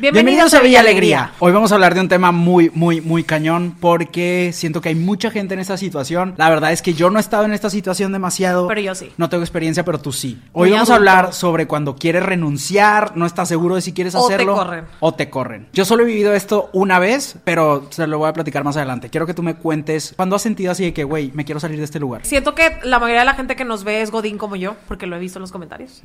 Bienvenidos, a Villa Alegría. Hoy vamos a hablar de un tema muy, muy, muy cañón porque siento que hay mucha gente en esta situación. La verdad es que yo no he estado en esta situación demasiado. Pero yo sí. No tengo experiencia, pero tú sí. Hoy Muy vamos a hablar sobre cuando quieres renunciar, no estás seguro de si quieres O te hacerlo. corren. O te corren. Yo solo he vivido esto una vez, pero se lo voy a platicar más adelante. Quiero que tú me cuentes cuando has sentido así de que, güey, me quiero salir de este lugar. Siento que la mayoría de la gente que nos ve es Godín como yo, porque lo he visto en los comentarios.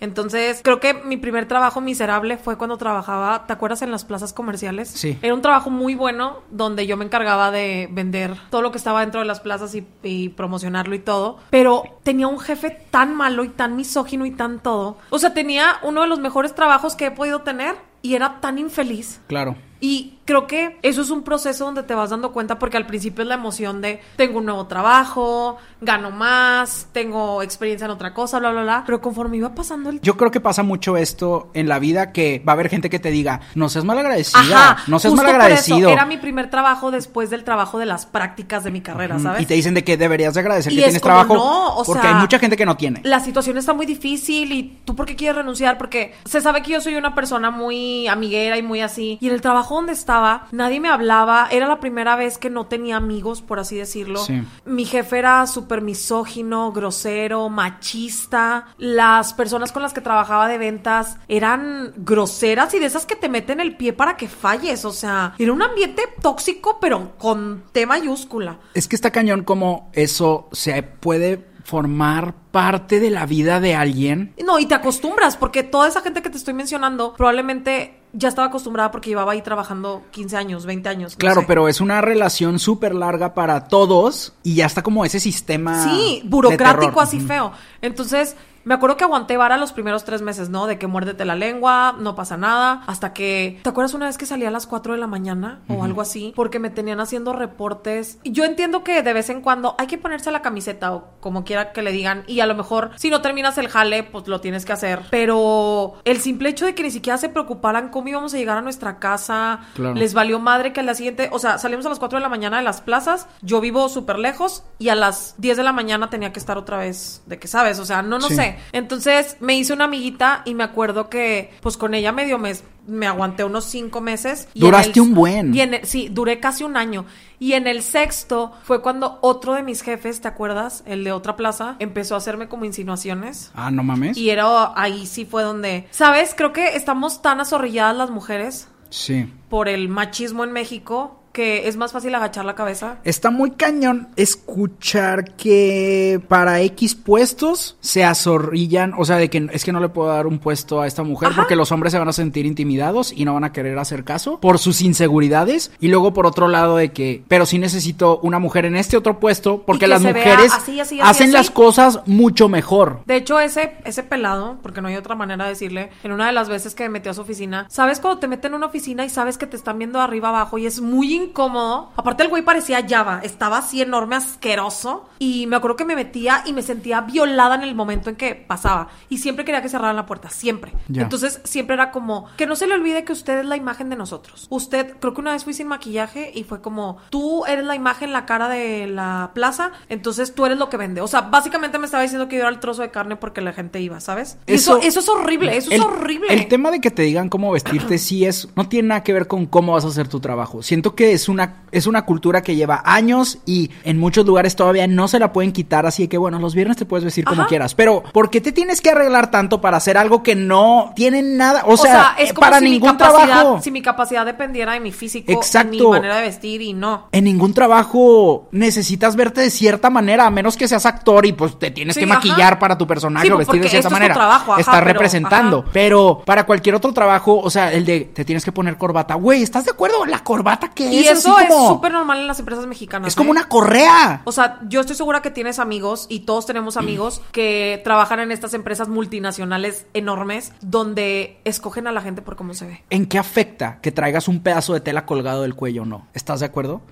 Entonces, creo que mi primer trabajo miserable fue cuando trabajaba, ¿te acuerdas en las plazas comerciales? Sí. Era un trabajo muy bueno donde yo me encargaba de vender todo lo que estaba dentro de las plazas y, y promocionarlo y todo. Pero tenía un jefe tan malo y tan misógino y tan todo. O sea, tenía uno de los mejores trabajos que he podido tener y era tan infeliz. Claro. Y creo que eso es un proceso donde te vas dando cuenta porque al principio es la emoción de tengo un nuevo trabajo, gano más, tengo experiencia en otra cosa, bla, bla, bla. Pero conforme iba pasando el Yo creo que pasa mucho esto en la vida que va a haber gente que te diga, no seas malagradecida, Ajá, no seas por malagradecido. Era mi primer trabajo después del trabajo de las prácticas de mi carrera, ¿sabes? Y te dicen de que deberías de agradecer Y que es tienes como, trabajo no, o porque sea, hay mucha gente que no tiene. La situación está muy difícil y tú por qué quieres renunciar porque se sabe que yo soy una persona muy amiguera y muy así y en el trabajo donde estaba nadie me hablaba, era la primera vez que no tenía amigos, por así decirlo. Sí. Mi jefe era súper misógino, grosero, machista. Las personas con las que trabajaba de ventas eran groseras y de esas que te meten el pie para que falles. O sea, era un ambiente tóxico, pero con T mayúscula. Es que está cañón como eso se puede formar parte de la vida de alguien. No, y te acostumbras, porque toda esa gente que te estoy mencionando probablemente ya estaba acostumbrada porque llevaba ahí trabajando 15 años, 20 años. no Claro, sé. pero es una relación súper larga para todos y ya está como ese sistema. Sí, burocrático así feo. Entonces, me acuerdo que aguanté vara los primeros tres meses, ¿no? De que muérdete la lengua, no pasa nada. Hasta que, ¿te acuerdas una vez que salí a las 4 de la mañana o algo así? Porque me tenían haciendo reportes. Y yo entiendo que de vez en cuando hay que ponerse la camiseta o como quiera que le digan. Y a lo mejor, si no terminas el jale, pues lo tienes que hacer. Pero el simple hecho de que ni siquiera se preocuparan cómo íbamos a llegar a nuestra casa, Claro. les valió madre que al día siguiente, o sea, salimos a las 4 de la mañana de las plazas, yo vivo súper lejos y a las 10 de la mañana tenía que estar otra vez, de que sabes, o sea, no, no Sí. sé. Entonces me hice una amiguita y me acuerdo que pues con ella medio mes me aguanté unos cinco meses. y Duraste el- un buen. y en el- sí, duré casi un año. Y en el sexto fue cuando otro de mis jefes, ¿te acuerdas? El de otra plaza, empezó a hacerme como insinuaciones. Ah, no mames. Y era ahí sí fue donde, ¿sabes? Creo que estamos tan azorrilladas las mujeres Sí. por el machismo en México que es más fácil agachar la cabeza. Está muy cañón escuchar que para X puestos se azorrillan, o sea, de que es que no le puedo dar un puesto a esta mujer Ajá. porque los hombres se van a sentir intimidados y no van a querer hacer caso por sus inseguridades. Y luego por otro lado de que, pero sí necesito una mujer en este otro puesto porque que las mujeres así, así, así, hacen las cosas mucho mejor. De hecho, ese, ese pelado, porque no hay otra manera de decirle, en una de las veces que me metió a su oficina, ¿sabes cuando te meten en una oficina y sabes que te están viendo arriba abajo y es muy incómodo? Aparte el güey parecía Java, estaba así enorme, asqueroso. Y me acuerdo que me metía y me sentía violada en el momento en que pasaba. Y siempre quería que cerraran la puerta, siempre. Ya. Entonces siempre era como, que no se le olvide que usted es la imagen de nosotros. Usted, creo que una vez fui sin maquillaje y fue como, tú eres la imagen, la cara de la plaza, entonces tú eres lo que vende. O sea, básicamente me estaba diciendo que yo era el trozo de carne porque la gente iba, ¿sabes? Y eso, eso, es horrible, eso el- es horrible. El tema de que te digan cómo vestirte sí es, no tiene nada que ver con cómo vas a hacer tu trabajo. Siento que es una, es una cultura que lleva años y en muchos lugares todavía no se la pueden quitar, así que bueno, los viernes te puedes vestir como Ajá. quieras. Pero, ¿por qué te tienes que arreglar tanto para hacer algo que no tiene nada? O sea, es como para si mi ningún capacidad- trabajo. Si mi capacidad dependiera de mi físico, Exacto. mi manera de vestir y no. En ningún trabajo necesitas verte de cierta manera, a menos que seas actor y pues te tienes Sí, que maquillar ajá. para tu personaje Sí, o vestir de cierta esto es tu manera. trabajo, ajá, Estás pero- representando. ajá. Pero para cualquier otro trabajo, o sea, el de te tienes que poner corbata. Güey, ¿estás de acuerdo? La corbata que Y Y es eso así es súper normal en las empresas mexicanas. Es como ¿eh? una correa. O sea, yo estoy segura que tienes amigos y todos tenemos amigos que trabajan en estas empresas multinacionales enormes donde escogen a la gente por cómo se ve. ¿En qué afecta que traigas un pedazo de tela colgado del cuello o no? ¿Estás de acuerdo?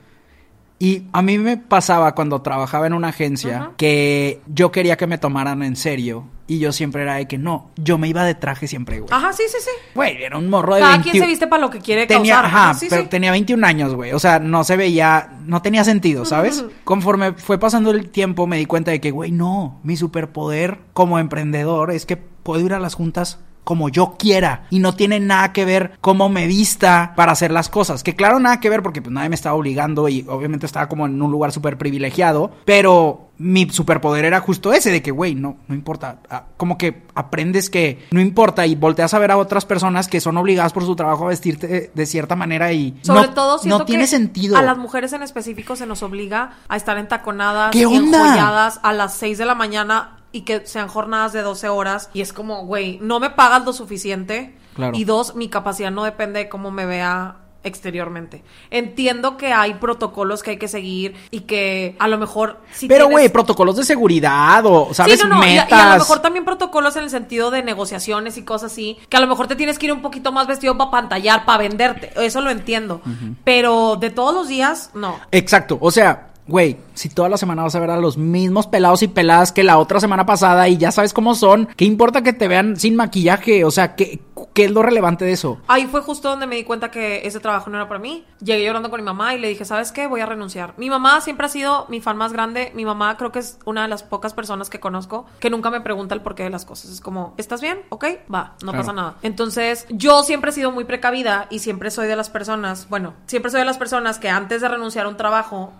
Y a mí me pasaba cuando trabajaba en una agencia que yo quería que me tomaran en serio y yo siempre era de que no, yo me iba de traje siempre, güey. Ajá, sí, sí, sí. Güey, era un morro de Cada 20 quien se viste para lo que quiere tenía, causar. ajá, sí, pero sí. tenía 21 años, güey. O sea, no se veía, no tenía sentido, ¿sabes? Conforme fue pasando el tiempo, me di cuenta de que, güey, no, mi superpoder como emprendedor es que puedo ir a las juntas como yo quiera y no tiene nada que ver cómo me vista para hacer las cosas. Que claro, nada que ver porque pues nadie me estaba obligando y obviamente estaba como en un lugar súper privilegiado, pero mi superpoder era justo ese de que, güey, no, no importa. Ah, Como que aprendes que no importa y volteas a ver a otras personas que son obligadas por su trabajo a vestirte de, cierta manera y Sobre no, todo siento no tiene que sentido. a las mujeres en específico se nos obliga a estar entaconadas ¿Qué y onda? enjolladas a las 6 de la mañana y que sean jornadas de 12 horas y es como, güey, no me pagas lo suficiente Claro. y dos, mi capacidad no depende de cómo me vea exteriormente. Entiendo que hay protocolos que hay que seguir y que a lo mejor si Pero, tienes- güey, protocolos de seguridad o, ¿sabes? Sí, no, no, y a- Metas. Y, a lo mejor también protocolos en el sentido de negociaciones y cosas así, que a lo mejor te tienes que ir un poquito más vestido para pantallar, para venderte, eso lo entiendo. Pero de todos los días, no. Exacto, o sea, güey, si toda la semana vas a ver a los mismos pelados y peladas que la otra semana pasada y ya sabes cómo son, ¿qué importa que te vean sin maquillaje? O sea, ¿qué, qué es lo relevante de eso? Ahí fue justo donde me di cuenta que ese trabajo no era para mí. Llegué llorando con mi mamá y le dije, ¿sabes qué? Voy a renunciar. Mi mamá siempre ha sido mi fan más grande. Mi mamá creo que es una de las pocas personas que conozco que nunca me pregunta el porqué de las cosas. Es como, ¿estás bien? ¿Ok? Va, no Claro. pasa nada. Entonces, yo siempre he sido muy precavida y siempre soy de las personas, bueno, siempre soy de las personas que antes de renunciar a un trabajo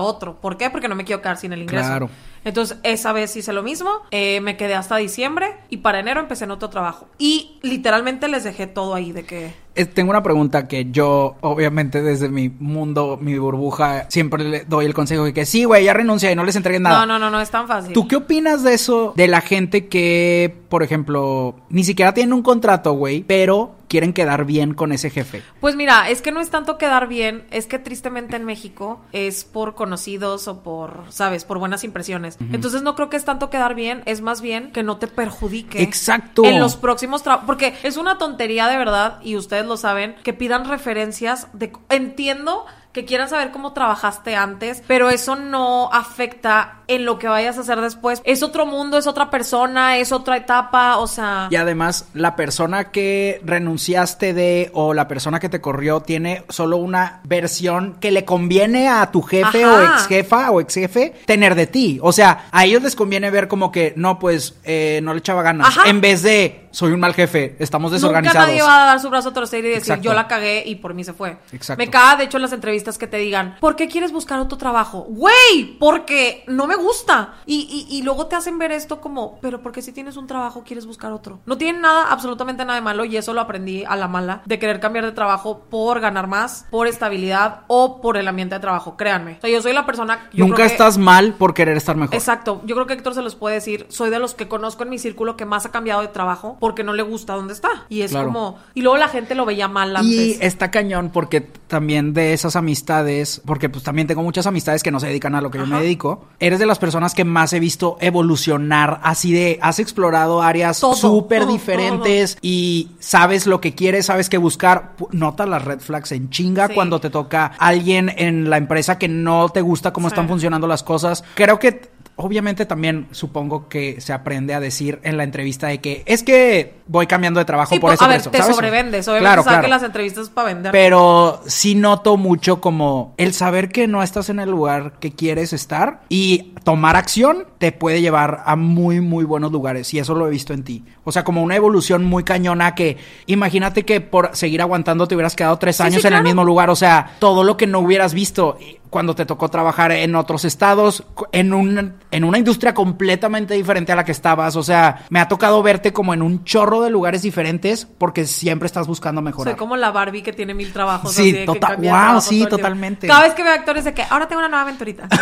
otro. ¿Por qué? Porque no me quiero quedar sin el ingreso. Claro. Entonces, esa vez hice lo mismo. eh, me quedé hasta diciembre y para enero empecé en otro trabajo. Y literalmente les dejé todo ahí de que... Eh, Tengo una pregunta que yo, obviamente, desde mi mundo, mi burbuja, siempre le doy el consejo de que sí, güey, ya renuncia y no les entreguen nada. No, no, no, no es tan fácil. ¿Tú qué opinas de eso? De la gente que, por ejemplo, ni siquiera tienen un contrato, güey, pero quieren quedar bien con ese jefe. Pues mira, es que no es tanto quedar bien, es que tristemente en México es por conocidos o por, sabes, por buenas impresiones. Entonces no creo que es tanto quedar bien, es más bien que no te perjudique. Exacto. En los próximos trabajos. Porque es una tontería de verdad, y ustedes lo saben, que pidan referencias de... Entiendo que quieran saber cómo trabajaste antes, pero eso no afecta en lo que vayas a hacer después. Es otro mundo, es otra persona, es otra etapa, o sea... Y además, la persona que renunciaste de o la persona que te corrió tiene solo una versión que le conviene a tu jefe Ajá. o ex jefa o ex jefe tener de ti. O sea, a ellos les conviene ver como que no, pues eh, no le echaba ganas. Ajá. En vez de soy un mal jefe, estamos Nunca desorganizados. nadie va a dar su brazo a torcer y decir Exacto. yo la cagué y por mí se fue. Exacto. Me caga, de hecho, en las entrevistas que te digan, ¿por qué quieres buscar otro trabajo? Güey, porque no me gusta. Y, y, y luego te hacen ver esto como, pero porque si tienes un trabajo quieres buscar otro. No tiene nada, absolutamente nada de malo y eso lo aprendí a la mala, de querer cambiar de trabajo por ganar más, por estabilidad o por el ambiente de trabajo. Créanme. O sea, yo soy la persona... yo Nunca que- estás mal por querer estar mejor. Exacto, yo creo que Héctor se los puede decir, soy de los que conozco en mi círculo que más ha cambiado de trabajo porque no le gusta donde está. Y es Claro. como, y luego la gente lo veía mal antes. Y está cañón porque también de esas amistades, porque pues también tengo muchas amistades que no se dedican a lo que yo me dedico, eres de las personas que más he visto evolucionar, así de, has explorado áreas súper todo, diferentes y sabes lo que quieres, sabes qué buscar, notas las red flags en chinga Sí. cuando te toca alguien en la empresa que no te gusta cómo Sí. están funcionando las cosas. Creo que Obviamente también supongo que se aprende a decir en la entrevista de que es que voy cambiando de trabajo Sí, por eso. a por ver, eso", te ¿sabes? sobrevendes. Obviamente Claro, que las entrevistas para vender. Pero sí noto mucho como el saber que no estás en el lugar que quieres estar y tomar acción te puede llevar a muy, muy buenos lugares. Y eso lo he visto en ti. O sea, como una evolución muy cañona que imagínate que por seguir aguantando te hubieras quedado tres Sí, años sí, en el mismo lugar. O sea, todo lo que no hubieras visto cuando te tocó trabajar en otros estados, en, un, en una industria completamente diferente a la que estabas. O sea, me ha tocado verte como en un chorro de lugares diferentes porque siempre estás buscando mejorar. Soy como la Barbie que tiene mil trabajos. Sí, así de que tota- wow, sí, totalmente. Cada vez que veo actores de que ahora tengo una nueva aventurita.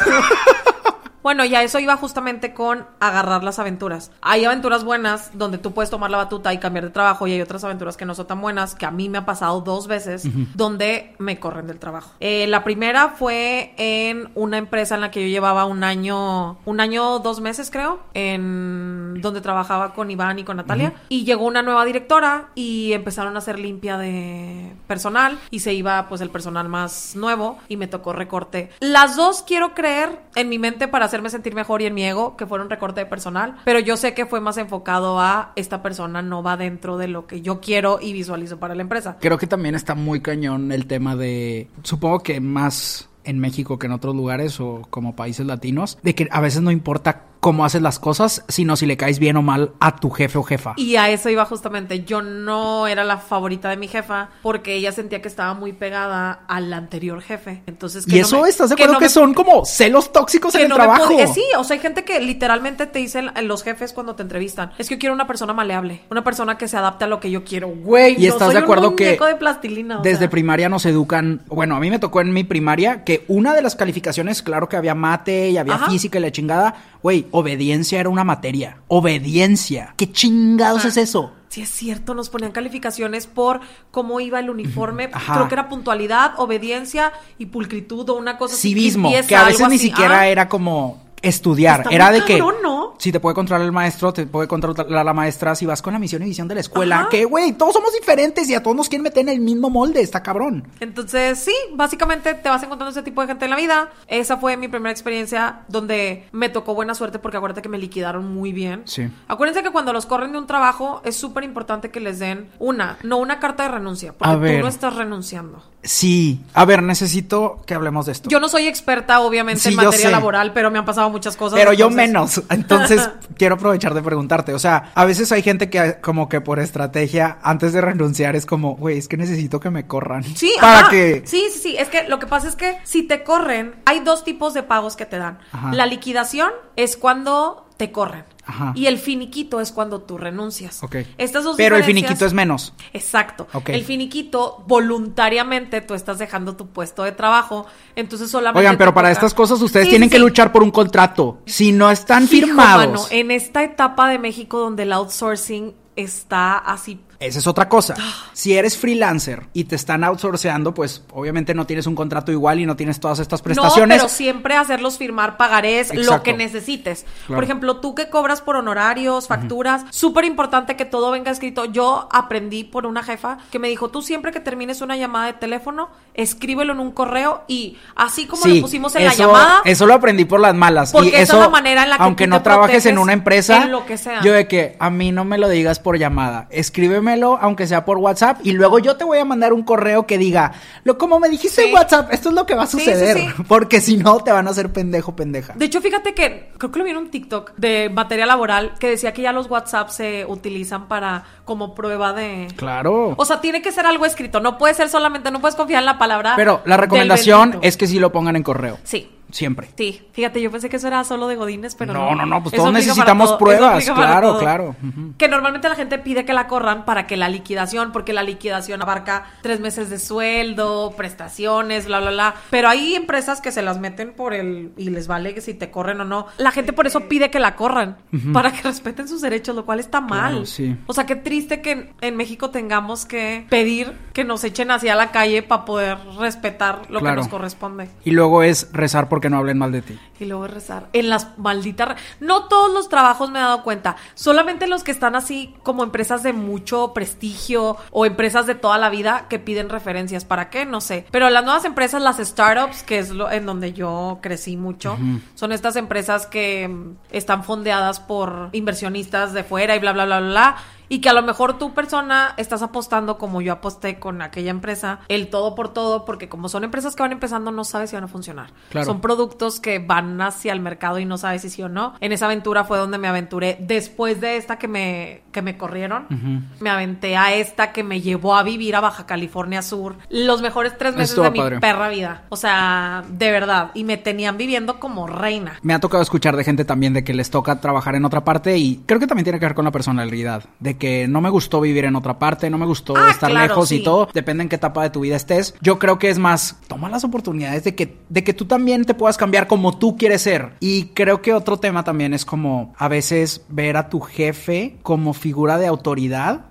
Bueno, ya eso iba justamente con agarrar las aventuras. Hay aventuras buenas donde tú puedes tomar la batuta y cambiar de trabajo y hay otras aventuras que no son tan buenas, que a mí me ha pasado dos veces, donde me corren del trabajo. Eh, la primera fue en una empresa en la que yo llevaba un año, un año, dos meses creo, en donde trabajaba con Iván y con Natalia. Y llegó una nueva directora y empezaron a hacer limpia de personal y se iba pues el personal más nuevo y me tocó recorte. Las dos quiero creer en mi mente para hacerme sentir mejor y en mi ego que fueron recorte de personal, pero yo sé que fue más enfocado a esta persona no va dentro de lo que yo quiero y visualizo para la empresa. Creo que también está muy cañón el tema de, supongo que más en México que en otros lugares o como países latinos, de que a veces no importa cómo haces las cosas, sino si le caes bien o mal a tu jefe o jefa. Y a eso iba justamente. Yo no era la favorita de mi jefa porque ella sentía que estaba muy pegada al anterior jefe. Entonces, que y no eso me- estás de acuerdo no que, me- son como celos tóxicos que en el no trabajo. podía- sí, o sea, hay gente que literalmente te dicen los jefes cuando te entrevistan, es que yo quiero una persona maleable, una persona que se adapte a lo que yo quiero. Güey, Y estás soy de un acuerdo que muñeco de plastilina, o Desde sea. primaria nos educan, bueno, a mí me tocó en mi primaria que una de las calificaciones, claro que había mate y había Ajá. física y la chingada, güey, obediencia era una materia. Obediencia. ¿Qué chingados Ah. es eso? Sí, es cierto, nos ponían calificaciones por cómo iba el uniforme. Ajá. Creo que era puntualidad, obediencia y pulcritud o una cosa así. Civismo, que a veces ni así. siquiera Ah, era como estudiar, Está era de que cabrón, ¿no? Si te puede controlar el maestro, te puede controlar la maestra si vas con la misión y visión de la escuela, Ajá. que güey, todos somos diferentes y a todos nos quieren meter en el mismo molde, está cabrón. Entonces, sí, básicamente te vas encontrando ese tipo de gente en la vida. Esa fue mi primera experiencia donde me tocó buena suerte porque acuérdate que me liquidaron muy bien. Sí. Acuérdense que cuando los corren de un trabajo es súper importante que les den una, no una carta de renuncia, porque A ver. tú no estás renunciando. Sí, a ver, necesito que hablemos de esto. Yo no soy experta, obviamente, Sí, en materia laboral, pero me han pasado muchas cosas. Pero yo menos. Entonces, quiero aprovechar de preguntarte. O sea, a veces hay gente que, como que por estrategia, antes de renunciar, es como, güey, es que necesito que me corran. Sí, Para ajá. que. Sí, sí, sí. Es que lo que pasa es que si te corren, hay dos tipos de pagos que te dan. Ajá. La liquidación es cuando te corren. Ajá. Y el finiquito es cuando tú renuncias. Ok. Estas dos Pero el finiquito es menos. Exacto. Ok. El finiquito, voluntariamente tú estás dejando tu puesto de trabajo. Entonces solamente. Oigan, pero para toca- estas cosas ustedes Sí, tienen sí, que luchar por un contrato. Si no están Hijo, firmados. mano, en esta etapa de México donde el outsourcing está así. Esa es otra cosa. Ah. Si eres freelancer y te están outsourceando, pues obviamente no tienes un contrato igual y no tienes todas estas prestaciones. No, pero siempre hacerlos firmar pagarés lo que necesites. Claro. Por ejemplo, tú que cobras por honorarios, facturas, súper importante que todo venga escrito. Yo aprendí por una jefa que me dijo, tú siempre que termines una llamada de teléfono, escríbelo en un correo y así como Sí, lo pusimos en eso, la llamada, Eso lo aprendí por las malas. Porque y esa es eso, la manera en la que aunque tú no te trabajes en una empresa, en lo que sea. yo de que a mí no me lo digas por llamada. Aunque sea por WhatsApp, y luego yo te voy a mandar un correo que diga, lo como me dijiste Sí. en WhatsApp, esto es lo que va a sí, suceder. sí. Porque si no, te van a hacer pendejo, pendeja. De hecho, fíjate que creo que lo vi en un TikTok de materia laboral que decía que ya los WhatsApp se utilizan para como prueba de. Claro. O sea, tiene que ser algo escrito. No puede ser solamente, no puedes confiar en la palabra. pero la recomendación es que sí lo pongan en correo. Sí. Siempre. Sí, fíjate, yo pensé que eso era solo de Godines, pero No, no. no, no, pues Eso todos necesitamos todo, pruebas, claro, claro. Que normalmente la gente pide que la corran para que la liquidación, porque la liquidación abarca tres meses de sueldo, prestaciones, bla, bla, bla. Pero hay empresas que se las meten por el y les vale que si te corren o no. La gente por eso pide que la corran, para que respeten sus derechos, lo cual está mal. Claro, sí. O sea, qué triste que en, en México tengamos que pedir que nos echen hacia la calle para poder respetar lo Claro. que nos corresponde. Y luego es rezar porque no hablen mal de ti. Y luego rezar. En las malditas... No todos los trabajos me he dado cuenta. Solamente los que están así como empresas de mucho prestigio o empresas de toda la vida que piden referencias. ¿Para qué? No sé. Pero las nuevas empresas, las startups, que es lo, en donde yo crecí mucho, son estas empresas que mm, están fondeadas por inversionistas de fuera y bla, bla, bla, bla, bla. Y que a lo mejor tu persona estás apostando como yo aposté con aquella empresa, el todo por todo, porque como son empresas que van empezando, no sabes si van a funcionar. Claro. Son productos que van hacia el mercado y no sabes si sí o no. En esa aventura fue donde me aventuré. Después de esta que me, que me corrieron, me aventé a esta que me llevó a vivir a Baja California Sur. Los mejores tres meses Estuvo de mi perra vida. O sea, de verdad. Y me tenían viviendo como reina. Me ha tocado escuchar de gente también de que les toca trabajar en otra parte y creo que también tiene que ver con la personalidad. De de que no me gustó vivir en otra parte, no me gustó Ah, estar claro, lejos y todo, depende en qué etapa de tu vida estés. Yo creo que es más, toma las oportunidades de que, de que tú también te puedas cambiar como tú quieres ser. Y creo que otro tema también es como a veces ver a tu jefe como figura de autoridad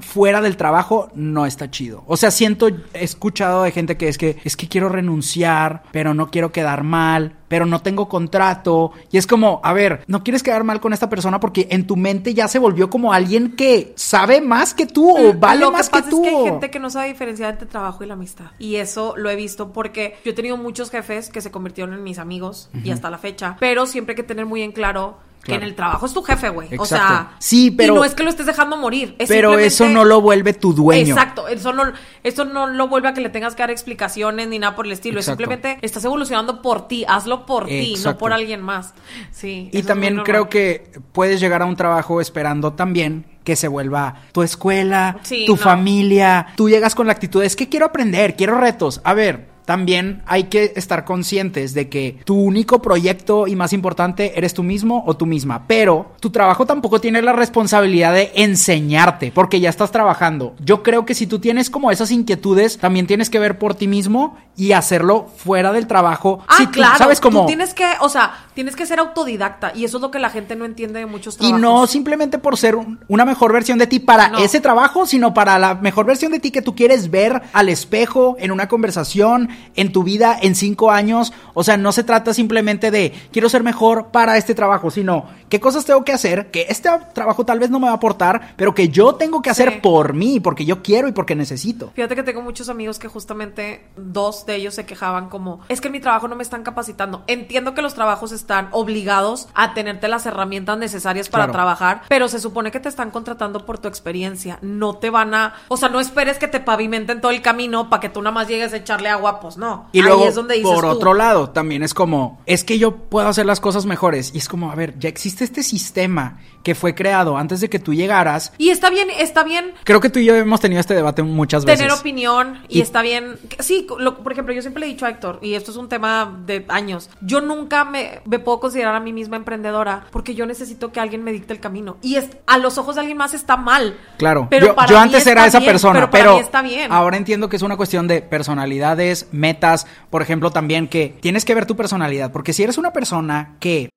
fuera del trabajo no está chido. O sea, siento, he escuchado de gente que es que es que quiero renunciar, pero no quiero quedar mal, pero no tengo contrato. Y es como, a ver, no quieres quedar mal con esta persona porque en tu mente ya se volvió como alguien que sabe más que tú o vale lo más que que, pasa tú. es que hay gente que no sabe diferenciar entre trabajo y la amistad. Y eso lo he visto porque yo he tenido muchos jefes que se convirtieron en mis amigos y hasta la fecha. Pero siempre hay que tener muy en claro que en el trabajo es tu jefe, güey. O sea, Sí, pero- Y no es que lo estés dejando morir. es pero simplemente- eso no lo vuelve tu dueño. Exacto, eso no, eso no lo vuelve a que le tengas que dar explicaciones ni nada por el estilo. Exacto. Es simplemente estás evolucionando por ti, hazlo por ti, no por alguien más. Sí. Y también creo que puedes llegar a un trabajo esperando también que se vuelva tu escuela, Sí, tu no. familia. Tú llegas con la actitud, es que quiero aprender, quiero retos. A ver, también hay que estar conscientes de que tu único proyecto y más importante eres tú mismo o tú misma. Pero tu trabajo tampoco tiene la responsabilidad de enseñarte, porque ya estás trabajando. Yo creo que si tú tienes como esas inquietudes, también tienes que ver por ti mismo y hacerlo fuera del trabajo. Ah, Si tú claro. ¿Sabes cómo? Tú tienes que, o sea, tienes que ser autodidacta. Y eso es lo que la gente no entiende de muchos Y trabajos. no simplemente por ser un- una mejor versión de ti para No. ese trabajo, sino para la mejor versión de ti que tú quieres ver al espejo, en una conversación, en tu vida, en cinco años. O sea, no se trata simplemente de quiero ser mejor para este trabajo, sino qué cosas tengo que hacer, que este trabajo tal vez no me va a aportar, pero que yo tengo que hacer Sí. por mí, porque yo quiero y porque necesito. Fíjate que tengo muchos amigos que justamente dos de ellos se quejaban como, es que en mi trabajo no me están capacitando. Entiendo que los trabajos están obligados a tenerte las herramientas necesarias para Claro. trabajar, pero se supone que te están contratando por tu experiencia. No te van a, o sea, no esperes que te pavimenten todo el camino para que tú nada más llegues a echarle agua, pues no. Y Ahí luego, es donde dices por tú, otro lado, también es como, es que yo puedo hacer las cosas mejores. Y es como, a ver, ya existe este sistema que fue creado antes de que tú llegaras. Y está bien, está bien Creo que tú y yo hemos tenido este debate muchas veces. tener opinión y, Y- está bien. Sí, lo- por ejemplo, yo siempre le he dicho a Héctor, y esto es un tema de años, yo nunca me, me puedo considerar a mí misma emprendedora porque yo necesito que alguien me dicte el camino. Y es, a los ojos de alguien más está mal. Claro, pero yo, para yo mí antes era esa bien, persona, pero, pero, para mí está bien. ahora entiendo que es una cuestión de personalidades, metas, por ejemplo, también que tienes que ver tu personalidad, porque si eres una persona que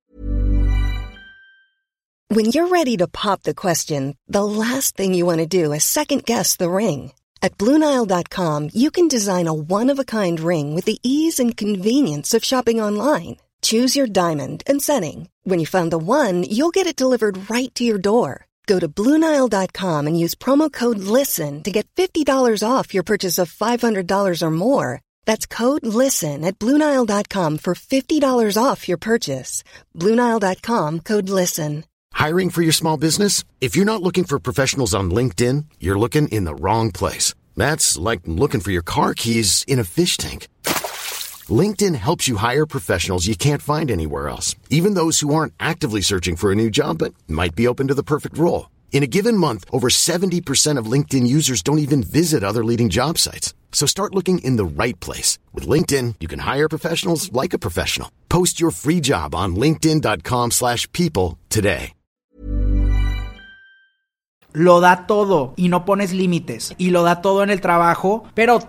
When you're ready to pop the question, the last thing you want to do is second guess the ring. At Bluenile.com, you can design a one of a kind ring with the ease and convenience of shopping online. Choose your diamond and setting. When you find the one, you'll get it delivered right to your door. Go to Bluenile.com and use promo code LISTEN to get $50 off your purchase of $500 or more. That's code LISTEN at Bluenile.com for $50 off your purchase. Bluenile.com code LISTEN. Hiring for your small business? If you're not looking for professionals on LinkedIn, you're looking in the wrong place. That's like looking for your car keys in a fish tank. LinkedIn helps you hire professionals you can't find anywhere else, even those who aren't actively searching for a new job but might be open to the perfect role. In a given month, over 70% of LinkedIn users don't even visit other leading job sites. So start looking in the right place. With LinkedIn, you can hire professionals like a professional. Post your free job on linkedin.com/people slash people today. lo da todo y no pones límites y lo da todo en el trabajo, pero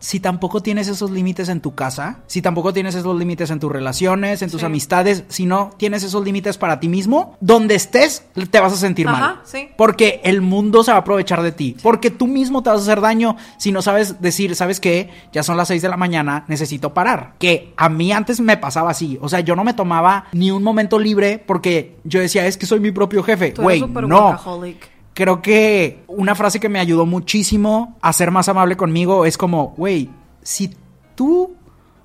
si tampoco tienes esos límites en tu casa, si tampoco tienes esos límites en tus relaciones, en tus Sí. amistades, si no tienes esos límites para ti mismo, donde estés te vas a sentir Ajá, mal. sí. Porque el mundo se va a aprovechar de ti. Porque tú mismo te vas a hacer daño si no sabes decir, ¿sabes qué? Ya son las 6 de la mañana, necesito parar. Que a mí antes me pasaba así. O sea, yo no me tomaba ni un momento libre porque yo decía, es que soy mi propio jefe. Tú Güey, no. workaholic. Creo que una frase que me ayudó muchísimo a ser más amable conmigo es como, güey, si tú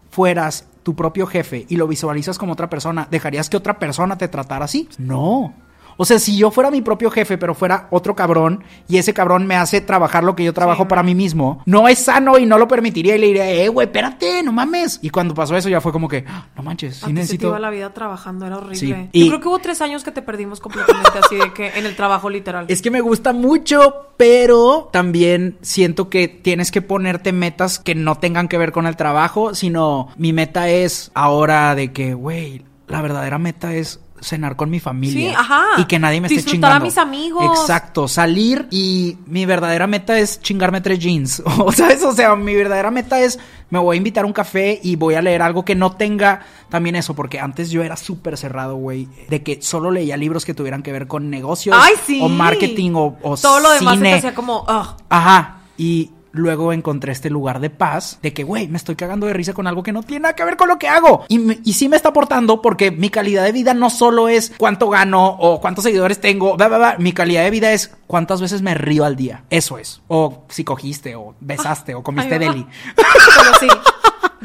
fueras tu propio jefe y lo visualizas como otra persona, ¿dejarías que otra persona te tratara así? No. O sea, si yo fuera mi propio jefe, pero fuera otro cabrón, y ese cabrón me hace trabajar lo que yo trabajo Sí. para mí mismo, no es sano y no lo permitiría y le diría, eh, güey, espérate, no mames. Y cuando pasó eso ya fue como que, "Ah, no manches, sí ti se te necesito... iba la vida trabajando, era horrible. Sí, Yo y- creo que hubo tres años que te perdimos completamente así de que en el trabajo literal. Es que me gusta mucho, pero también siento que tienes que ponerte metas que no tengan que ver con el trabajo, sino mi meta es ahora de que, güey, la verdadera meta es cenar con mi familia. Sí, ajá. Y que nadie me esté Disfrutar a chingando. mis amigos. Exacto, salir y mi verdadera meta es chingarme tres jeans. O sabes, o sea, mi verdadera meta es me voy a invitar a un café y voy a leer algo que no tenga también eso, porque antes yo era súper cerrado, güey, de que solo leía libros que tuvieran que ver con negocios Ay, sí. o marketing o, o Todo lo demás se hacía como, ugh. Ajá. Y luego encontré este lugar de paz, de que, güey, me estoy cagando de risa con algo que no tiene nada que ver con lo que hago. Y, me- y sí me está aportando porque mi calidad de vida no solo es cuánto gano o cuántos seguidores tengo, bla, bla, bla. Mi calidad de vida es cuántas veces me río al día. Eso es. O si cogiste, o besaste, o comiste Ay, deli. Pero sí.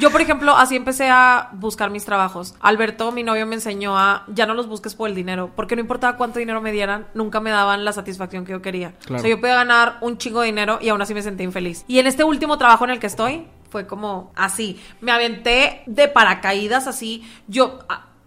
Yo, por ejemplo, así empecé a buscar mis trabajos. Alberto, mi novio, me enseñó a ya no los busques por el dinero, porque no importaba cuánto dinero me dieran, nunca me daban la satisfacción que yo quería. Claro. O sea, yo podía ganar un chingo de dinero y aún así me sentí infeliz. Y en este último trabajo en el que estoy, fue como así. Me aventé de paracaídas así. Yo,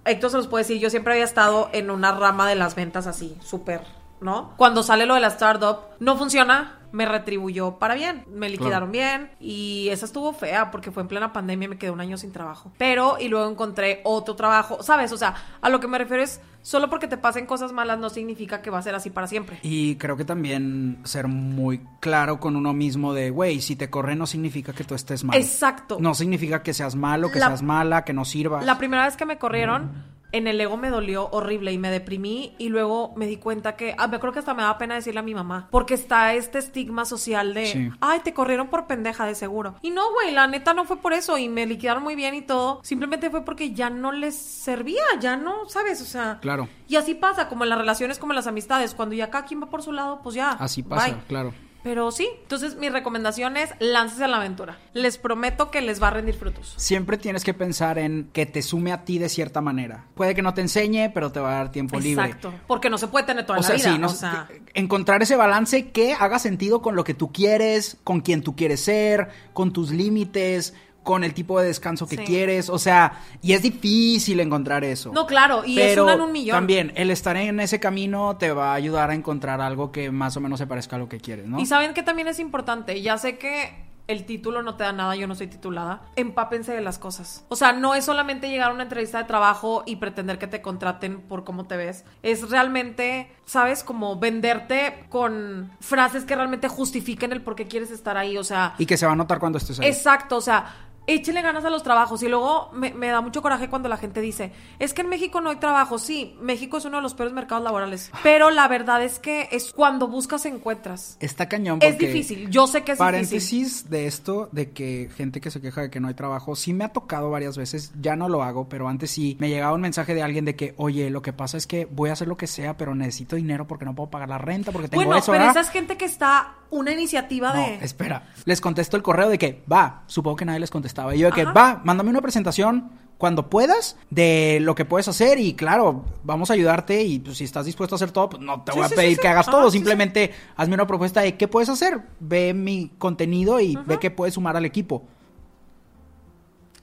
Héctor se los puede decir, yo siempre había estado en una rama de las ventas así, súper, ¿no? Cuando sale lo de la startup, no funciona, me retribuyó para bien, me liquidaron bien y esa estuvo fea porque fue en plena pandemia y me quedé un año sin trabajo. Pero y luego encontré otro trabajo, ¿sabes? O sea, a lo que me refiero es, solo porque te pasen cosas malas no significa que va a ser así para siempre. Y creo que también ser muy claro con uno mismo de, güey, si te corre no significa que tú estés mal. Exacto. No significa que seas malo, que La- seas mala, que no sirvas. La primera vez que me corrieron, en el ego me dolió horrible y me deprimí y luego me di cuenta que, ah, me creo que hasta me daba pena decirle a mi mamá, porque está este estigma social de, Sí. ay, te corrieron por pendeja de seguro. Y no, güey, la neta no fue por eso y me liquidaron muy bien y todo, simplemente fue porque ya no les servía, ya no, ¿sabes? O sea, Claro. y así pasa, como en las relaciones, como en las amistades, cuando ya cada quien va por su lado, pues ya. Así pasa, bye. claro. Pero sí, entonces mi recomendación es láncese a la aventura. Les prometo que les va a rendir frutos. Siempre tienes que pensar en que te sume a ti de cierta manera. Puede que no te enseñe, pero te va a dar tiempo libre. Exacto. Porque no se puede tener toda O la sea, vida. sí, no- o sea, encontrar ese balance que haga sentido con lo que tú quieres, con quien tú quieres ser, con tus límites, con el tipo de descanso que Sí. quieres. O sea, y es difícil encontrar eso. No, claro, y es Pero una en un millón. También, el estar en ese camino te va a ayudar a encontrar algo que más o menos se parezca a lo que quieres, ¿no? Y saben que también es importante. Ya sé que el título no te da nada, yo no soy titulada. Empápense de las cosas. O sea, no es solamente llegar a una entrevista de trabajo y pretender que te contraten por cómo te ves. Es realmente, ¿sabes? Como venderte con frases que realmente justifiquen el por qué quieres estar ahí. O sea, Y que se va a notar cuando estés ahí. Exacto, o sea, échenle ganas a los trabajos. Y luego me, me da mucho coraje cuando la gente dice, es que en México no hay trabajo. Sí, México es uno de los peores mercados laborales. Pero la verdad es que es cuando buscas encuentras. Está cañón Es difícil, yo sé que es Paréntesis difícil. de esto, de que gente que se queja de que no hay trabajo, sí me ha tocado varias veces, ya no lo hago, pero antes sí me llegaba un mensaje de alguien de que, oye, lo que pasa es que voy a hacer lo que sea, pero necesito dinero porque no puedo pagar la renta, porque tengo Bueno, eso, pero ¿verdad? esa es gente que está una iniciativa No, de... espera. Les contesto el correo de que, va, supongo que nadie les contestaba. Y yo de que, va, mándame una presentación cuando puedas de lo que puedes hacer y claro, vamos a ayudarte y pues, si estás dispuesto a hacer todo, pues no te Sí, voy a sí, pedir sí, que hagas Ah, todo, simplemente hazme una propuesta de qué puedes hacer. Ve mi contenido y ve qué puedes sumar al equipo.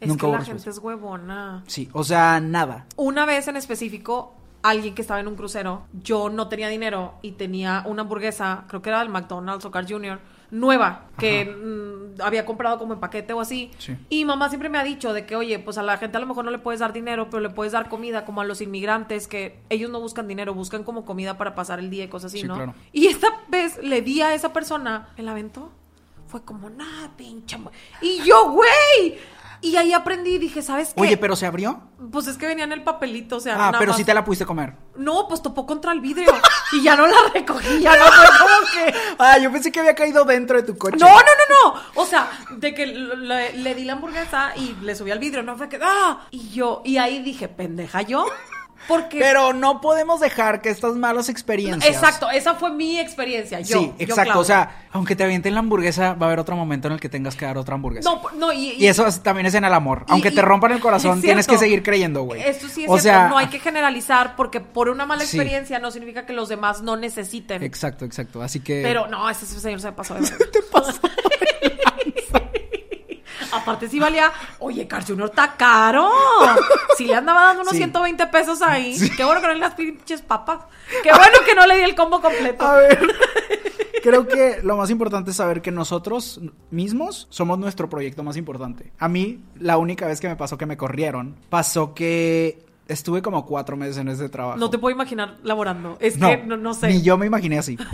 es nunca que la respuesta. gente es huevona. Sí, o sea, nada. Una vez en específico, alguien que estaba en un crucero, yo no tenía dinero y tenía una hamburguesa, creo que era del McDonald's o Carl Jr., nueva, que mm, había comprado como en paquete o así. Sí. Y mamá siempre me ha dicho de que, oye, pues a la gente a lo mejor no le puedes dar dinero, pero le puedes dar comida, como a los inmigrantes, que ellos no buscan dinero, buscan como comida para pasar el día y cosas así, Sí, ¿no? claro. Y esta vez le di a esa persona, ¿me la aventó? Fue como, nada, pinche. mu-". Y yo, güey. Y ahí aprendí y dije, ¿sabes qué? Oye, pero se abrió. Pues es que venía en el papelito, o sea. Ah, nada pero más- sí te la pudiste comer. No, pues topó contra el vidrio. y ya no la recogí, ya no fue como que. Ah, yo pensé que había caído dentro de tu coche. No, no, no, no. O sea, de que le, le di la hamburguesa y le subí al vidrio, no fue que. ¡Ah! Y yo, y ahí dije, pendeja yo. Porque. Pero no podemos dejar que estas malas experiencias. Exacto, esa fue mi experiencia. Yo, sí, exacto. O sea, aunque te avienten la hamburguesa, va a haber otro momento en el que tengas que dar otra hamburguesa. No, no, y, Y eso es- también es en el amor. Y- Aunque te rompan el corazón, es tienes que seguir creyendo, güey. Esto sí es o cierto, sea, no hay que generalizar porque por una mala Sí. experiencia no significa que los demás no necesiten. Exacto, exacto. Así que. Pero no, ese señor se pasó de ¿Qué te pasó? Aparte sí valía, oye, Carl Jr. está caro. Si le andaba dando unos Sí. 120 pesos ahí. Qué bueno que no le las pinches papas. Qué bueno que no le di el combo completo. A ver. Creo que lo más importante es saber que nosotros mismos somos nuestro proyecto más importante. A mí, la única vez que me pasó que me corrieron, pasó que Estuve como cuatro meses en ese trabajo. No te puedo imaginar laborando. Es No, que no, no sé. Ni yo me imaginé así.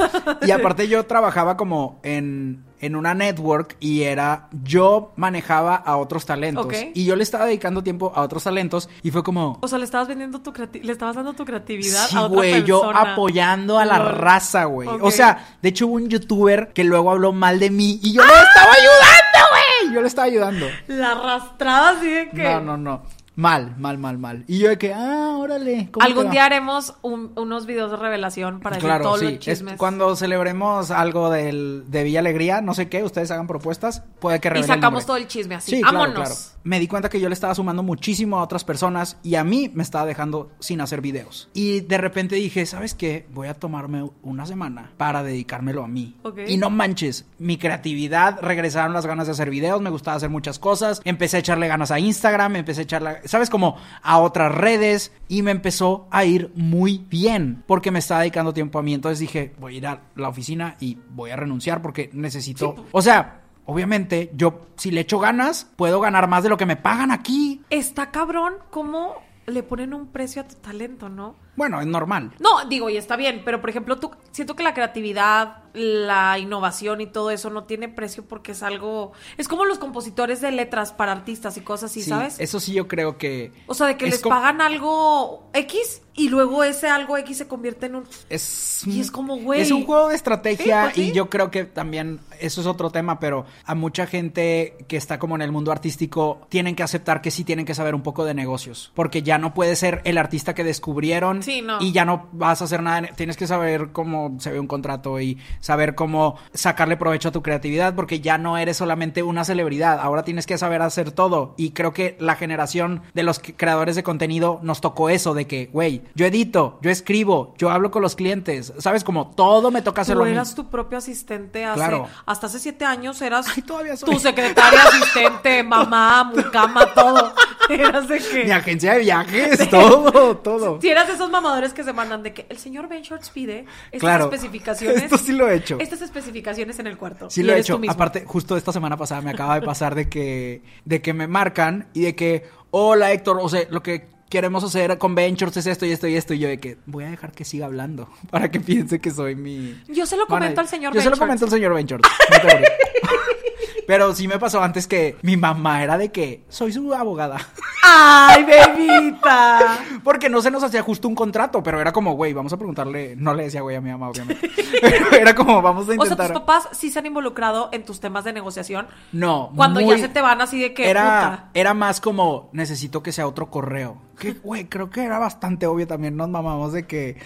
Y aparte yo trabajaba como en, en una network y era, yo manejaba a otros talentos. Ok. Y yo le estaba dedicando tiempo a otros talentos y fue como... O sea, le estabas vendiendo tu le estabas dando tu creatividad Sí, a otra güey, yo apoyando a la raza, güey. O sea, de hecho hubo un youtuber que luego habló mal de mí y yo le estaba ayudando, güey. Yo le estaba ayudando. La arrastrada así de que. No, no, no. Mal, mal, mal, mal. Y yo de que, ah, órale. ¿cómo te Algún día haremos un- unos videos de revelación para decir Claro, todos sí. los Es chismes. cuando celebremos algo del, de Villa Alegría, no sé qué, ustedes hagan propuestas, puede que y el sacamos todo el chisme así. Sí, Vámonos. claro. Me di cuenta que yo le estaba sumando muchísimo a otras personas y a mí me estaba dejando sin hacer videos. Y de repente dije, ¿sabes qué? Voy a tomarme una semana para dedicármelo a mí. Y no manches, mi creatividad, regresaron las ganas de hacer videos, me gustaba hacer muchas cosas, empecé a echarle ganas a Instagram, empecé a echarle, ¿sabes? Como a otras redes y me empezó a ir muy bien porque me estaba dedicando tiempo a mí. Entonces dije, voy a ir a la oficina y voy a renunciar porque necesito, o sea... Obviamente, yo si le echo ganas, puedo ganar más de lo que me pagan aquí. Está cabrón cómo le ponen un precio a tu talento, ¿no? Bueno, es normal. No, digo, y está bien, pero por ejemplo, tú siento que la creatividad, la innovación y todo eso no tiene precio porque es algo. Es como los compositores de letras para artistas y cosas así, Sí, ¿sabes? Eso sí yo creo que... O sea, de que es les pagan algo X y luego ese algo X se convierte en un. Es, Y es como, güey. Es un juego de estrategia Sí, pues y yo creo que también eso es otro tema, pero a mucha gente que está como en el mundo artístico tienen que aceptar que sí tienen que saber un poco de negocios, porque ya no puedes ser el artista que descubrieron Sí, no. y ya no vas a hacer nada, tienes que saber cómo se ve un contrato y saber cómo sacarle provecho a tu creatividad, porque ya no eres solamente una celebridad, ahora tienes que saber hacer todo y creo que la generación de los creadores de contenido nos tocó eso de que, güey, yo edito, yo escribo, yo hablo con los clientes, sabes, como todo me toca Tú hacerlo mí. eras tu propio asistente hace. Claro. Hasta hace siete años eras. Ay, todavía soy. Tu secretaria, asistente, mamá, mucama, todo. Eras de que. Mi agencia de viajes, todo, todo. Si eras de esos mamadores que se mandan de que el señor Ben Shorts pide estas Claro. especificaciones. Esto sí lo he hecho. Estas especificaciones en el cuarto. Sí lo he hecho. Aparte, justo esta semana pasada me acaba de pasar de que, de que me marcan y de que, hola Héctor, o sea, lo que queremos hacer con Ventures es esto y esto y esto. Y yo de que voy a dejar que siga hablando para que piense que soy mi. Yo se lo comento al señor Yo se lo comento al señor Ventures. no te preocupes. Pero sí me pasó antes que mi mamá era de que soy su abogada. ¡Ay, bebita! Porque no se nos hacía justo un contrato, pero era como, güey, vamos a preguntarle. No le decía güey a mi mamá, obviamente. Pero era como, vamos a O sea, intentar. tus papás sí se han involucrado en tus temas de negociación. No. Cuando muy- ya se te van así de que. Era, puta. era más como, necesito que sea otro correo. Que, güey, creo que era bastante obvio también. Nos mamamos de que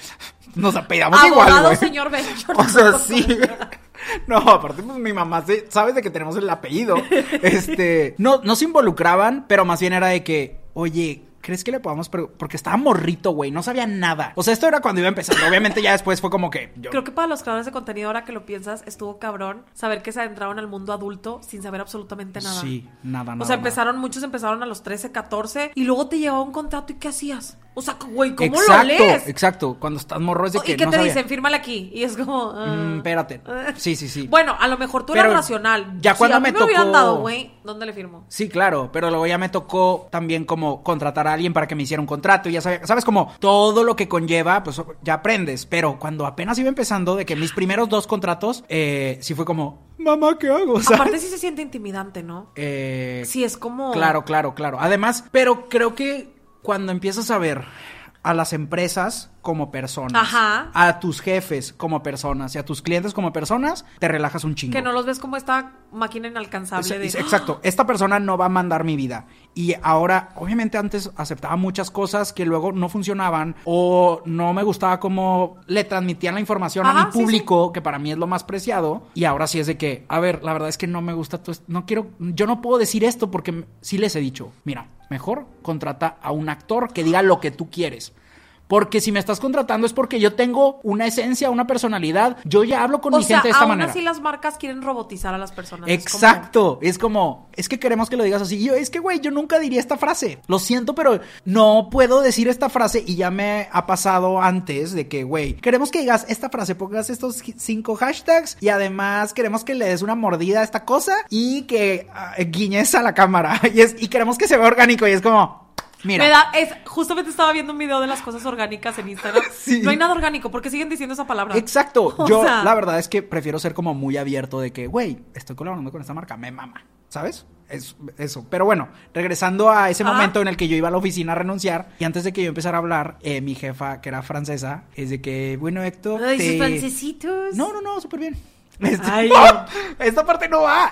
nos apellidamos igual, güey. señor. O sea, sí. No, aparte, pues mi mamá se- sabes de que tenemos el apellido. Este, no, no se involucraban, pero más bien era de que, oye, ¿crees que le podamos pre-?" Porque estaba morrito, güey, no sabía nada. O sea, esto era cuando iba empezando. Obviamente ya después fue como que yo. Creo que para los creadores de contenido, ahora que lo piensas, estuvo cabrón saber que se adentraron al mundo adulto sin saber absolutamente nada. Sí, nada, nada. O sea, nada. empezaron, muchos empezaron a los 13, 14 y luego te llegaba un contrato y ¿qué hacías? O sea, güey, ¿cómo exacto, lo lees? Exacto, cuando estás morro es de ¿Y que qué no te sabía. dicen? Fírmale aquí. Y es como. Mm, espérate. Sí, sí, sí. Bueno, a lo mejor tú Pero eras racional. ya Si cuando a mí me me hubieran tocó- dado, güey, ¿dónde le firmo? Sí, claro, pero luego ya me tocó también como contratar a alguien para que me hiciera un contrato y ya sabes, sabes como todo lo que conlleva, pues ya aprendes, pero cuando apenas iba empezando de que mis primeros dos contratos, eh, sí fue como, mamá, ¿qué hago? ¿Sabes? Aparte sí se siente intimidante, ¿no? Eh, Sí, es como... Claro, claro, claro. Además, pero creo que cuando empiezas a ver a las empresas como personas, Ajá. a tus jefes como personas y a tus clientes como personas, te relajas un chingo. Que no los ves como esta máquina inalcanzable Es- de... es- Exacto, esta persona no va a mandar mi vida. Y ahora, obviamente antes aceptaba muchas cosas que luego no funcionaban o no me gustaba cómo le transmitían la información a mi sí, público, que para mí es lo más preciado. Y ahora sí es de que, a ver, la verdad es que no me gusta todo esto. No quiero, yo no puedo decir esto porque sí les he dicho, mira, mejor contrata a un actor que diga lo que tú quieres. Porque si me estás contratando es porque yo tengo una esencia, una personalidad. Yo ya hablo con O mi sea, gente de esta aún manera. así las marcas quieren robotizar a las personas. Exacto, es como, es que queremos que lo digas así. Y yo, es que, güey, yo nunca diría esta frase. Lo siento, pero no puedo decir esta frase y ya me ha pasado antes de que, güey, queremos que digas esta frase, pongas estos cinco hashtags y además queremos que le des una mordida a esta cosa y que ah, guiñes a la cámara. Y, es, y queremos que se vea orgánico y es como... Mira. Me da, es, justamente estaba viendo un video de las cosas orgánicas en Instagram. Sí. No hay nada orgánico, porque siguen diciendo esa palabra. Exacto. O Yo, sea, la verdad es que prefiero ser como muy abierto de que, güey, estoy colaborando con esta marca, me mama. ¿Sabes? Es, eso. Pero bueno, regresando a ese Ajá. momento en el que yo iba a la oficina a renunciar, y antes de que yo empezara a hablar, eh, mi jefa, que era francesa, es de que, bueno, Héctor. Ay, te- sus francesitos. No, no, no, súper bien. Este- Ay. Esta parte no va.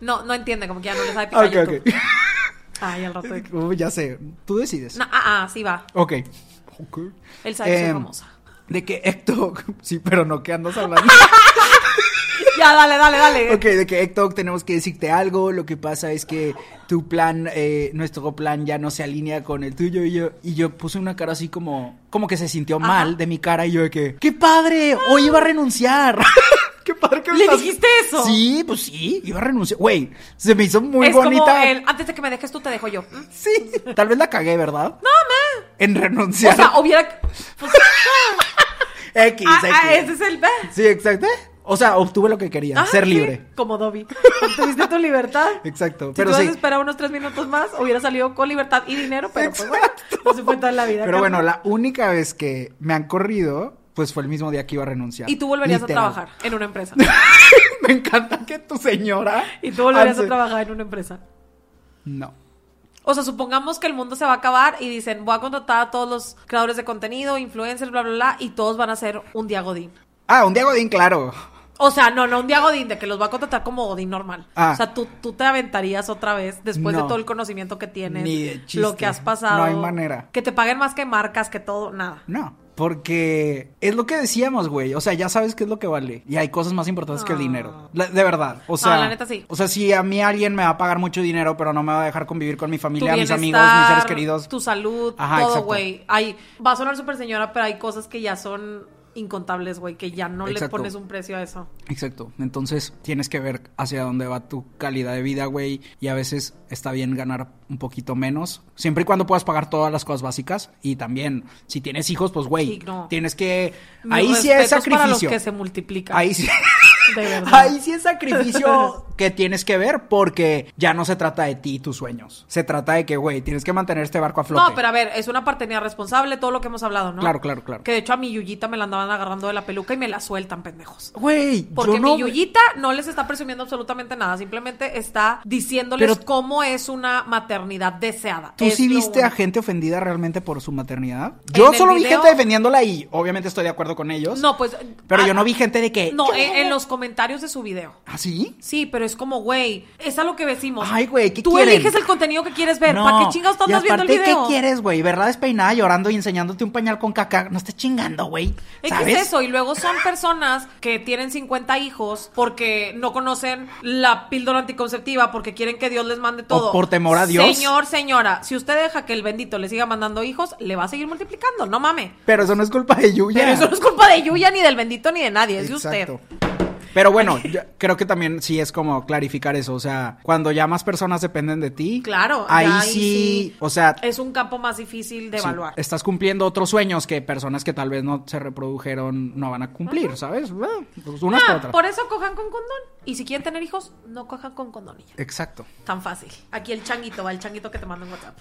No, no entiende, como que ya no le sabe picar ok, YouTube. ok. Ay, al rato de... Uh, ya sé. Tú decides. No, ah, ah, sí va. Ok. Ok. Él sabe que soy Em, famosa. De que Héctor. Sí, pero no, ¿qué andas hablando? Ya, dale, dale, dale. Ok, de que Héctor tenemos que decirte algo. Lo que pasa es que tu plan, eh, nuestro plan ya no se alinea con el tuyo. Y yo, y yo puse una cara así como, como que se sintió Ajá. mal de mi cara. Y yo de que, ¡qué padre! Hoy iba a renunciar. ¡Qué padre que me ¿Le estás- dijiste eso? Sí, pues sí, iba a renunciar. Güey, se me hizo muy es bonita. como el, antes de que me dejes tú, te dejo yo. Sí, tal vez la cagué, ¿verdad? No, me. En O renunciar. sea, hubiera... Pues, X, ah, X. ah, ese es el... Sí, exacto. O sea, obtuve lo que quería, Ah, ser sí, libre. Como Dobby. Tuviste tu libertad. Exacto, Si pero tú sí. hubieras esperado unos tres minutos más, hubiera salido con libertad y dinero, pero pues bueno, no se fue toda la vida. Pero bueno, la única vez que me han corrido, pues fue el mismo día que iba a renunciar. Y tú volverías Literal. a trabajar en una empresa. me encanta que tu señora. Y tú volverías a trabajar en una empresa. No. O sea, supongamos que el mundo se va a acabar y dicen, voy a contratar a todos los creadores de contenido, influencers, bla, bla, bla, y todos van a ser un día Godín. Ah, un día Godín, claro. O sea, no, no un día Godín, de que los va a contratar como Godín normal. Ah. O sea, tú, tú te aventarías otra vez después de todo el conocimiento que tienes, Ni de chiste. lo que has pasado. No hay manera. Que te paguen más que marcas, que todo, nada. No. Porque es lo que decíamos, güey. O sea, ya sabes qué es lo que vale. Y hay cosas más importantes que el dinero. La- de verdad. O sea, Ah, la neta sí. O sea, si a mí alguien me va a pagar mucho dinero, pero no me va a dejar convivir con mi familia, mis amigos, mis seres queridos. Tu salud, Ajá, todo, güey. Va a sonar súper señora, pero hay cosas que ya son incontables, güey, que ya no le Exacto. pones un precio a eso. Exacto. Entonces tienes que ver hacia dónde va tu calidad de vida, güey. Y a veces está bien ganar un poquito menos. Siempre y cuando puedas pagar todas las cosas básicas. Y también, si tienes hijos, pues, güey, Sí, no. tienes que... Ahí sí es respetos para los sacrificio. que se multiplican. Ahí sí... De verdad. Ahí sí es sacrificio que tienes que ver porque ya no se trata de ti y tus sueños. Se trata de que, güey, tienes que mantener este barco a flote. No, pero a ver, es una paternidad responsable, todo lo que hemos hablado, ¿no? Claro, claro, claro. Que de hecho a mi Yuyita me la andaban agarrando de la peluca y me la sueltan, pendejos. Güey, Porque yo no... mi Yuyita no les está presumiendo absolutamente nada, simplemente está diciéndoles Pero- cómo es una maternidad deseada. ¿Tú Es sí viste a gente ofendida realmente por su maternidad? Yo solo vi gente defendiéndola y obviamente estoy de acuerdo con ellos. No, pues. Pero ah, yo no vi gente de que... No, en, en los comentarios de su video. ¿Ah, sí? Sí, pero es como, güey, es a lo que decimos. Ay, güey, ¿qué Tú quieren? eliges el contenido que quieres ver. No. ¿Para qué chingados estás viendo el video? ¿qué quieres, güey? ¿Verdad despeinada llorando y enseñándote un pañal con caca? No estés chingando, güey. ¿Eh, ¿Sabes? ¿Qué es eso? Y luego son personas que tienen 50 hijos porque no conocen la píldora anticonceptiva, porque quieren que Dios les mande todo. por temor a Dios. Señor, señora, si usted deja que el bendito le siga mandando hijos, le va a seguir multiplicando, no mame. Pero eso no es culpa de Yuya. Pero eso no es culpa de Yuya, ni del bendito, ni de nadie, es de usted. Pero bueno, yo creo que también sí es como clarificar eso. O sea, cuando ya más personas dependen de ti. Claro, Ahí, ya sí, O sea. Es un campo más difícil de sí, evaluar. estás cumpliendo otros sueños que personas que tal vez no se reprodujeron no van a cumplir, ¿sabes? Bueno, pues unas por Ah, otras. por eso cojan con condón. Y si quieren tener hijos, no cojan con condón. Exacto. Tan fácil. Aquí el changuito va, el changuito que te manda en WhatsApp.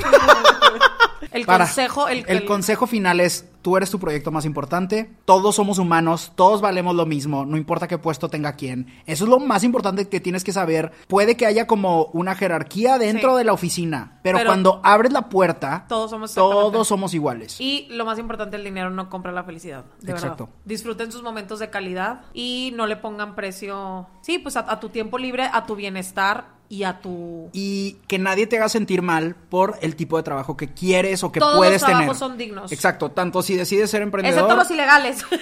el Para- consejo, el, el consejo final es, tú eres tu proyecto más importante, todos somos humanos, todos valemos lo mismo, no importa qué puesto tenga quién. Eso es lo más importante que tienes que saber. Puede que haya como una jerarquía dentro Sí. de la oficina, pero, Pero- cuando abres la puerta, Todos somos todos somos iguales. Y lo más importante, el dinero no compra la felicidad. De Exacto. verdad. Disfruten sus momentos de calidad y no le pongan precio. Sí, pues a, a tu tiempo libre, a tu bienestar y a tu. Y que nadie te haga sentir mal por el tipo de trabajo que quieres o que Todos los puedes tener. trabajos son dignos. Exacto, tanto si decides ser emprendedor. Excepto los ilegales.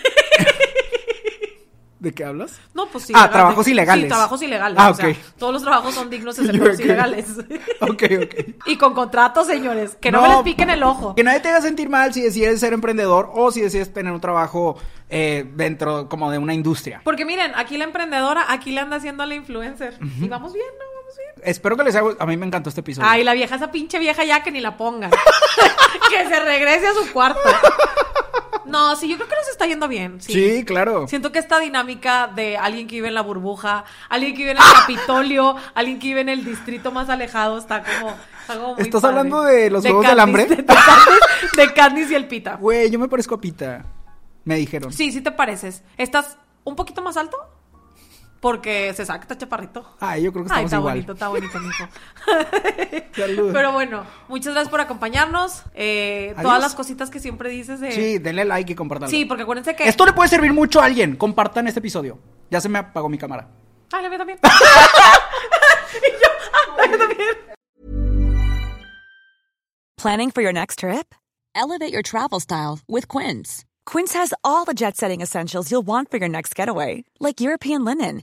¿De qué hablas? No, pues sí. Ah, trabajos ilegales. Sí, trabajos ilegales. Ah, o sea, ok. todos los trabajos son dignos excepto los ilegales. Ok, ok. y con contratos, señores. Que no, me les piquen el ojo. Que nadie te haga sentir mal si decides ser emprendedor o si decides tener un trabajo eh, dentro como de una industria. Porque miren, aquí la emprendedora, aquí le anda haciendo a la influencer. Y vamos bien, ¿no? Bien. Espero que les haya A mí me encantó este episodio. Ay, la vieja, esa pinche vieja ya que ni la pongan. que se regrese a su cuarto. No, sí, yo creo que nos está yendo bien. Sí, Sí, claro. Siento que esta dinámica de alguien que vive en la burbuja, alguien que vive en el Capitolio, alguien que vive en el distrito más alejado, está como, está como muy ¿Estás padre. hablando de los Juegos del Hambre? De, de de Katniss y el Pita. Güey, yo me parezco a Pita. Me dijeron. Sí, sí te pareces. ¿Estás un poquito más alto? Porque se saca, está chaparrito. Ay, yo creo que Ay, estamos está igual. bonito, está bonito, mijo. Salud. Pero bueno, muchas gracias por acompañarnos. Eh, todas las cositas que siempre dices de... Sí, denle like y compartanlo. Sí, porque acuérdense que... Esto le puede servir mucho a alguien. Compartan este episodio. Ya se me apagó mi cámara. Ay, la mía también. y yo, ah, la mía también. Planning for your next trip? Elevate your travel style with Quince. Quince has all the jet setting essentials you'll want for your next getaway, like European linen,